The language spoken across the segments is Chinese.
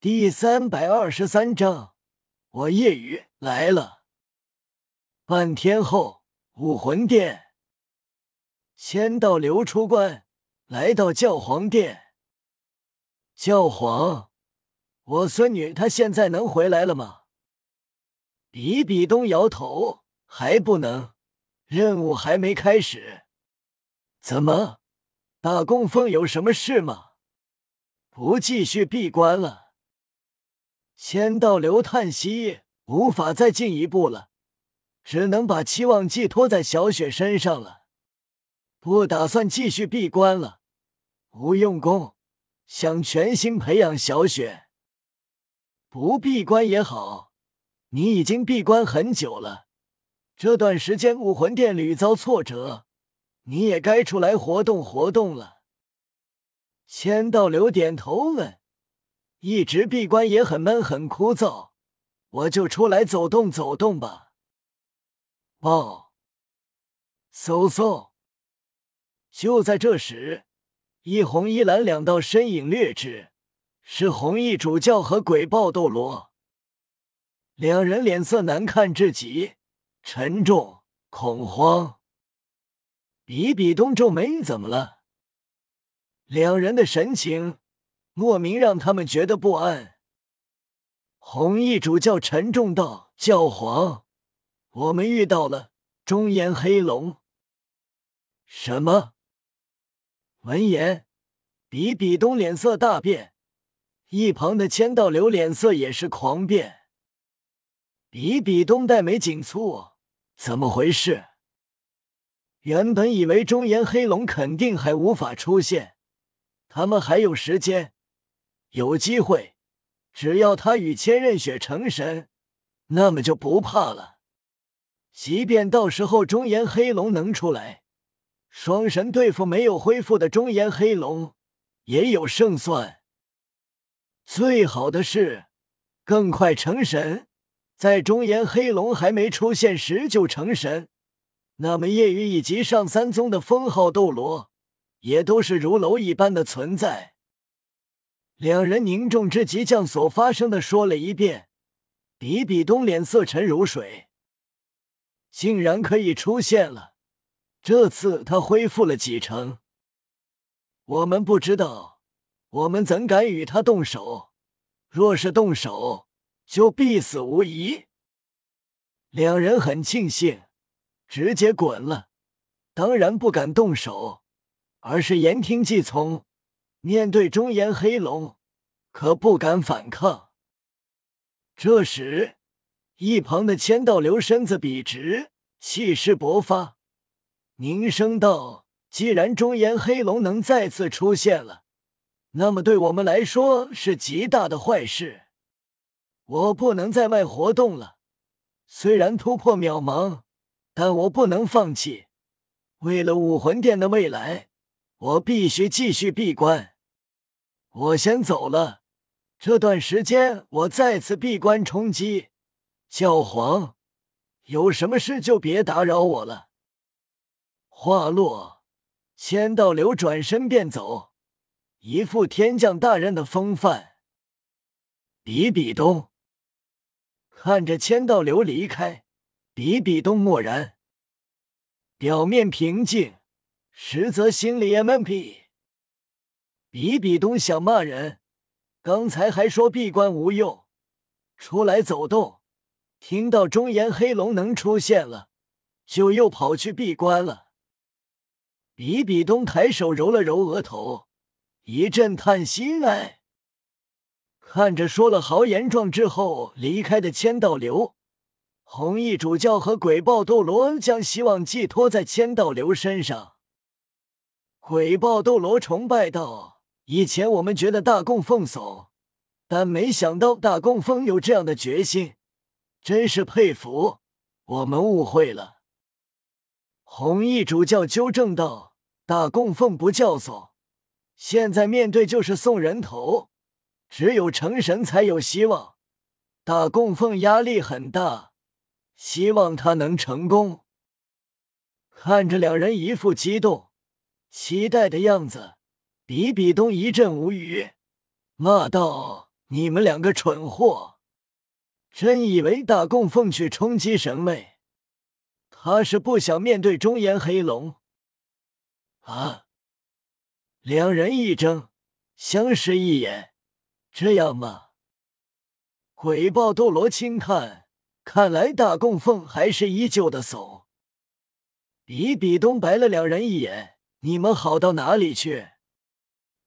第三百二十三章，我夜雨来了。半天后，武魂殿，仙道流出关，来到教皇殿。教皇，我孙女她现在能回来了吗？比比东摇头，还不能，任务还没开始。怎么，大供奉有什么事吗？不继续闭关了？千道流叹息，无法再进一步了，只能把期望寄托在小雪身上了。不打算继续闭关了，不用功，想全心培养小雪。不闭关也好，你已经闭关很久了，这段时间武魂殿屡遭挫折，你也该出来活动活动了。千道流点头问。一直闭关也很闷很枯燥，我就出来走动走动吧。报，嗖嗖！就在这时，一红一蓝两道身影掠至，是红衣主教和鬼豹斗罗。两人脸色难看至极，沉重恐慌。比比东皱眉：“怎么了？”两人的神情。莫名让他们觉得不安。红衣主教沉重道：“教皇，我们遇到了中炎黑龙。”什么？闻言，比比东脸色大变，一旁的千道流脸色也是狂变。比比东黛眉紧蹙，怎么回事？原本以为中炎黑龙肯定还无法出现，他们还有时间。有机会，只要他与千仞雪成神，那么就不怕了。即便到时候中炎黑龙能出来，双神对付没有恢复的中炎黑龙，也有胜算。最好的是更快成神，在中炎黑龙还没出现时就成神，那么夜雨以及上三宗的封号斗罗，也都是如蝼蚁般的存在。两人凝重之极，将所发生的说了一遍。比比东脸色沉如水，竟然可以出现了。这次他恢复了几成？我们不知道，我们怎敢与他动手？若是动手，就必死无疑。两人很庆幸，直接滚了。当然不敢动手，而是言听计从。面对中炎黑龙，可不敢反抗。这时，一旁的千道流身子笔直，气势勃发，凝声道：“既然中炎黑龙能再次出现了，那么对我们来说是极大的坏事。我不能在外活动了。虽然突破渺茫，但我不能放弃。为了武魂殿的未来。”我必须继续闭关，我先走了。这段时间我再次闭关冲击。教皇，有什么事就别打扰我了。话落，千道流转身便走，一副天降大任的风范。比比东看着千道流离开，比比东默然，表面平静。实则心里 M M P。比比东想骂人，刚才还说闭关无用，出来走动，听到中炎黑龙能出现了，就又跑去闭关了。比比东抬手揉了揉额头，一阵叹息哎。看着说了豪言壮志后离开的千道流，红衣主教和鬼豹斗罗将希望寄托在千道流身上。鬼豹斗罗崇拜道：“以前我们觉得大供奉怂，但没想到大供奉有这样的决心，真是佩服。我们误会了。”红衣主教纠正道：“大供奉不叫怂，现在面对就是送人头，只有成神才有希望。大供奉压力很大，希望他能成功。”看着两人一副激动。期待的样子，比比东一阵无语，骂道：“你们两个蠢货，真以为大供奉去冲击神位？他是不想面对中炎黑龙啊！两人一怔，相视一眼，这样吗？鬼豹斗罗轻叹，看来大供奉还是依旧的怂。比比东白了两人一眼，你们好到哪里去？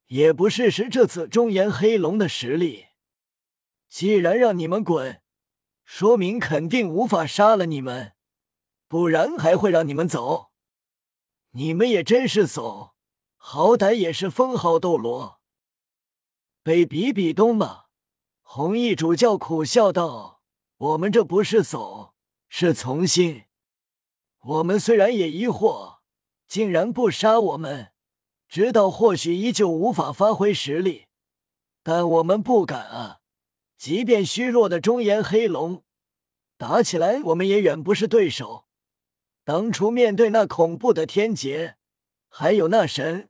也不试试这次中炎黑龙的实力。既然让你们滚，说明肯定无法杀了你们，不然还会让你们走？你们也真是怂，好歹也是封号斗罗，被比比东骂。红衣主教苦笑道：“我们这不是怂，是从心。我们虽然也疑惑，竟然不杀我们，知道或许依旧无法发挥实力，但我们不敢啊。”即便虚弱的中炎黑龙打起来，我们也远不是对手。当初面对那恐怖的天劫，还有那神，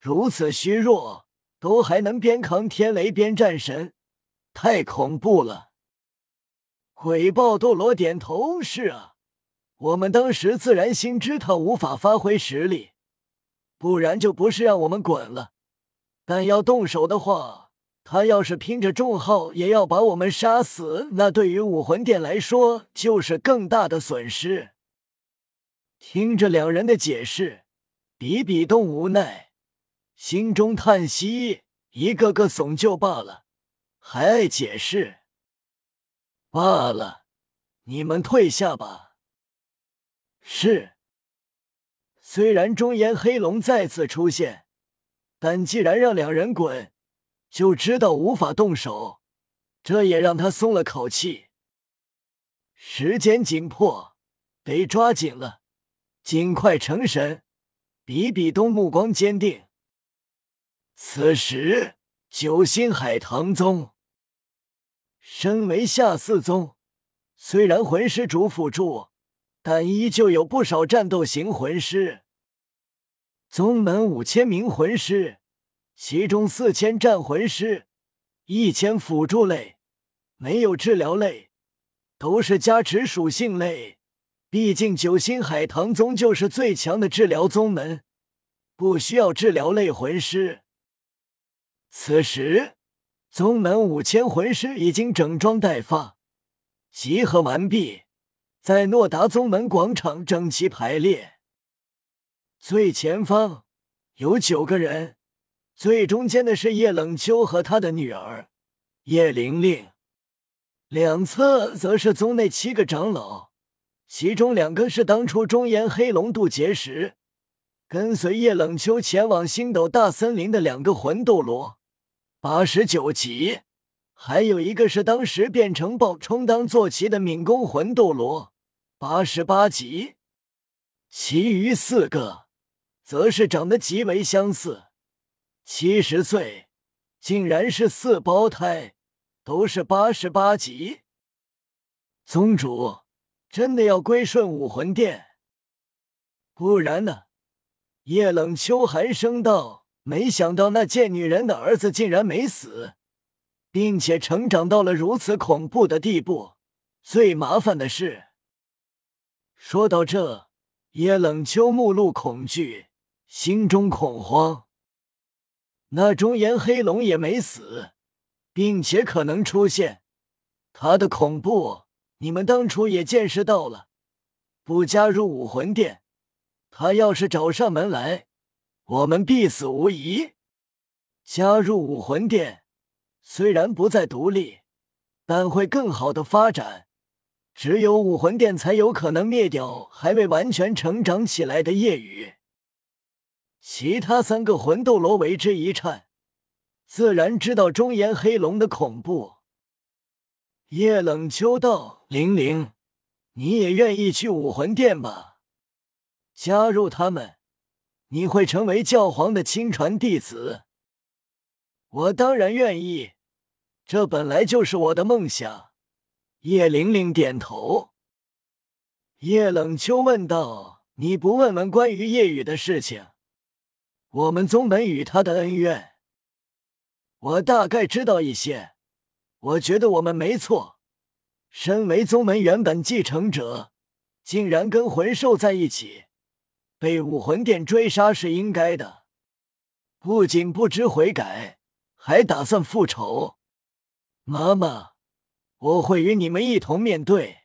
如此虚弱都还能边扛天雷边战神，太恐怖了。鬼豹斗罗点头：“是啊，我们当时自然心知他无法发挥实力，不然就不是让我们滚了。但要动手的话。”他要是拼着重号也要把我们杀死，那对于武魂殿来说就是更大的损失。听着两人的解释，比比东无奈，心中叹息：一个个怂就罢了，还爱解释。罢了，你们退下吧。是。虽然中炎黑龙再次出现，但既然让两人滚。就知道无法动手，这也让他松了口气。时间紧迫，得抓紧了，尽快成神。比比东目光坚定。此时，九星海棠宗身为下四宗，虽然魂师主辅助，但依旧有不少战斗型魂师。宗门五千名魂师。其中四千战魂师，一千辅助类，没有治疗类，都是加持属性类。毕竟九星海棠宗就是最强的治疗宗门，不需要治疗类魂师。此时，宗门五千魂师已经整装待发，集合完毕，在诺达宗门广场整齐排列。最前方有九个人。最中间的是叶冷秋和他的女儿叶玲玲，两侧则是宗内七个长老，其中两个是当初中炎黑龙渡劫时跟随叶冷秋前往星斗大森林的两个魂斗罗，八十九级；还有一个是当时变成豹充当坐骑的敏攻魂斗罗，八十八级。其余四个则是长得极为相似。七十岁，竟然是四胞胎，都是八十八级。宗主真的要归顺武魂殿？不然呢？叶冷秋寒声道：“没想到那贱女人的儿子竟然没死，并且成长到了如此恐怖的地步。最麻烦的是，说到这，叶冷秋目露恐惧，心中恐慌。”那中炎黑龙也没死，并且可能出现，他的恐怖你们当初也见识到了。不加入武魂殿，他要是找上门来，我们必死无疑。加入武魂殿，虽然不再独立，但会更好的发展。只有武魂殿才有可能灭掉还未完全成长起来的夜雨。其他三个魂斗罗为之一颤，自然知道中炎黑龙的恐怖。叶冷秋道：“玲玲，你也愿意去武魂殿吧？加入他们，你会成为教皇的亲传弟子。我当然愿意，这本来就是我的梦想。”叶玲玲点头。叶冷秋问道：“你不问问关于夜雨的事情？”我们宗门与他的恩怨，我大概知道一些。我觉得我们没错。身为宗门原本继承者，竟然跟魂兽在一起，被武魂殿追杀是应该的。不仅不知悔改，还打算复仇。妈妈，我会与你们一同面对。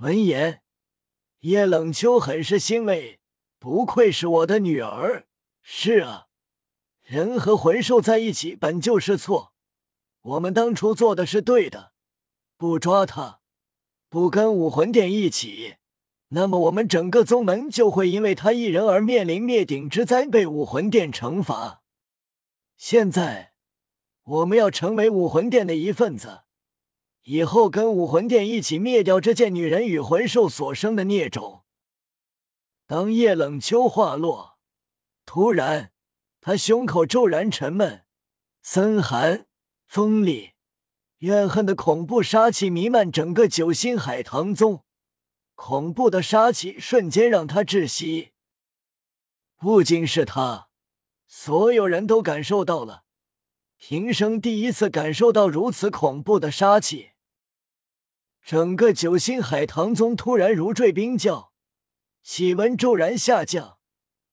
闻言，叶冷秋很是欣慰，不愧是我的女儿。是啊，人和魂兽在一起本就是错。我们当初做的是对的，不抓他，不跟武魂殿一起，那么我们整个宗门就会因为他一人而面临灭顶之灾，被武魂殿惩罚。现在，我们要成为武魂殿的一份子，以后跟武魂殿一起灭掉这件女人与魂兽所生的孽种。当叶冷秋话落，突然，他胸口骤然沉闷，森寒。锋利、怨恨的恐怖杀气弥漫整个九星海棠宗，恐怖的杀气瞬间让他窒息。不仅是他，所有人都感受到了，平生第一次感受到如此恐怖的杀气。整个九星海棠宗突然如坠冰窖，气温骤然下降，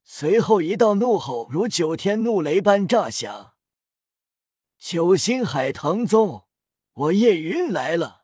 随后一道怒吼如九天怒雷般炸响。九星海棠宗，我叶云来了。